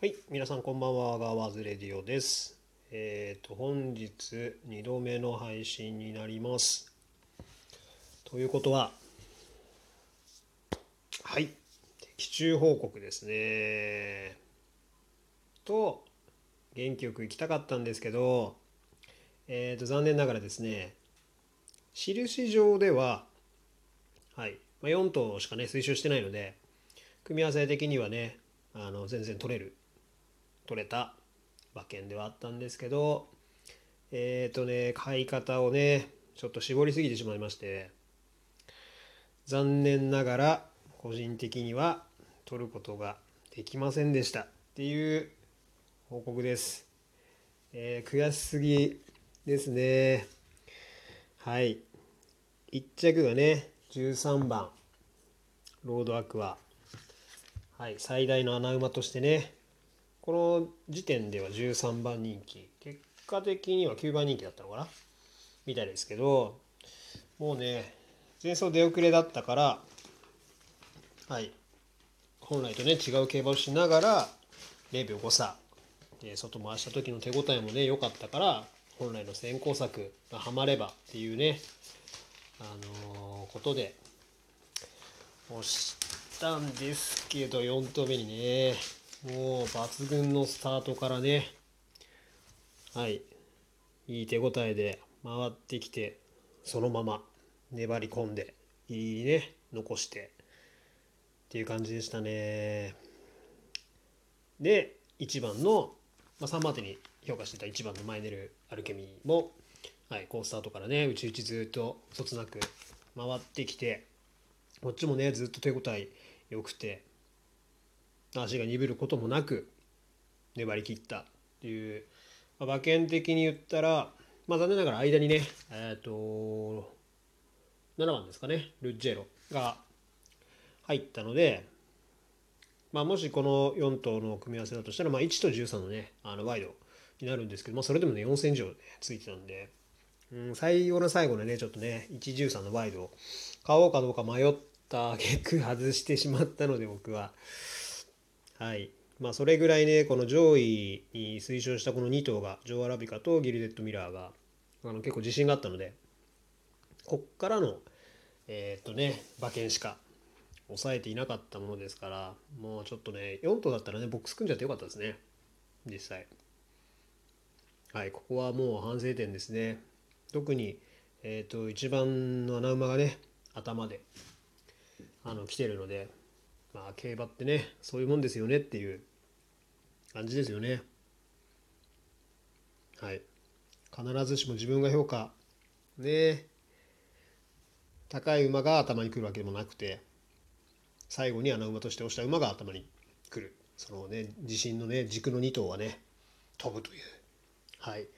はい、皆さんこんばんは、ガワーズレディオです。えっ、と、本日2度目の配信になります。ということは、はい、的中報告ですね。と、元気よく行きたかったんですけど、えっ、と、残念ながらですね、印上では、はい、まあ、4頭しかね、推奨してないので、組み合わせ的にはね、あの全然取れる取れた馬券ではあったんですけどえっ、ー、とね買い方をねちょっと絞りすぎてしまいまして残念ながら個人的には取ることができませんでした。っていう報告です、えー、悔しすぎですね。はい。1着がね13番ロードアクア。はい。最大の穴馬としてねこの時点では13番人気。結果的には9番人気だったのかな？みたいですけどもうね前走出遅れだったからはい。本来とね違う競馬をしながら0秒5差で外回した時の手応えもね良かったから本来の先行策がはまればっていうねあのー、ことで押したんですけど4投目にねもう抜群のスタートからねはいいい手応えで回ってきてそのまま粘り込んでいいね残してっていう感じでしたね。で1番の、まあ、3番手に評価してた1番のマイネル・アルケミーも、はい、好スタートからねうちうちずっとそつなく回ってきてこっちもねずっと手応え良くて足が鈍ることもなく粘り切ったっていう、まあ、馬券的に言ったら、まあ、残念ながら間にねえっ、ー、と7番ですかねルッジェロが入ったので、まあ、もしこの4頭の組み合わせだとしたら、まあ、1と13のねあのワイドになるんですけど、まあ、それでもね4戦以上、ね、ついてたんで、うん、最後の最後のねちょっとね113のワイドを買おうかどうか迷った結果外してしまったので僕は。はい。まあ、それぐらいね、この上位に推奨したこの2頭が、ジョー・アラビカとギルデッド・ミラーが、あの結構自信があったので、こっからの、えー、っとね、馬券しか抑えていなかったものですから、もうちょっとね、4頭だったらね、ボックス組んじゃってよかったですね、実際。はい、ここはもう反省点ですね。特に、えー、っと、一番の穴馬がね、頭で、あの、来てるので、まあ競馬ってねそういうもんですよねっていう感じですよね。はい。必ずしも自分が評価ね高い馬が頭に来るわけでもなくて最後に穴馬として押した馬が頭に来る。そのね自信のね軸の2頭はね飛ぶという。はい、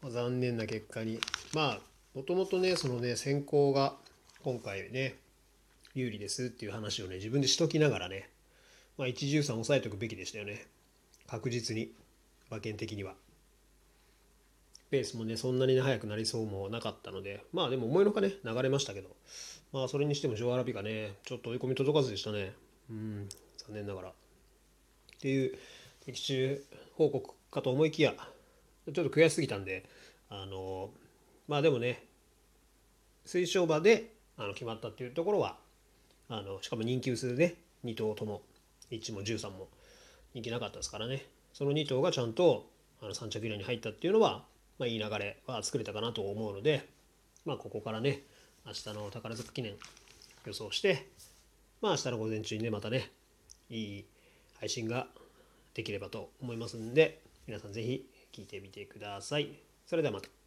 まあ、残念な結果に。まあもともとねそのね先行が今回ね有利ですっていう話をね自分でしときながらね、まあ、113抑えておくべきでしたよね。確実に。馬券的には。ペースもねそんなに、ね、速くなりそうもなかったので。まあでも思いのかね流れましたけど。まあそれにしてもジョアラビがねちょっと追い込み届かずでしたね。うん残念ながら。っていう的中報告かと思いきやちょっと悔しすぎたんであのまあでもね推奨馬であの決まったっていうところはあのしかも人気薄で、ね、2頭とも1も13も人気なかったですからねその2頭がちゃんとあの3着以内に入ったっていうのは、まあ、いい流れは作れたかなと思うので、まあ、ここからね明日の宝塚記念予想して、まあ、明日の午前中にねまたねいい配信ができればと思いますんで皆さん是非聞いてみてください。それではまた。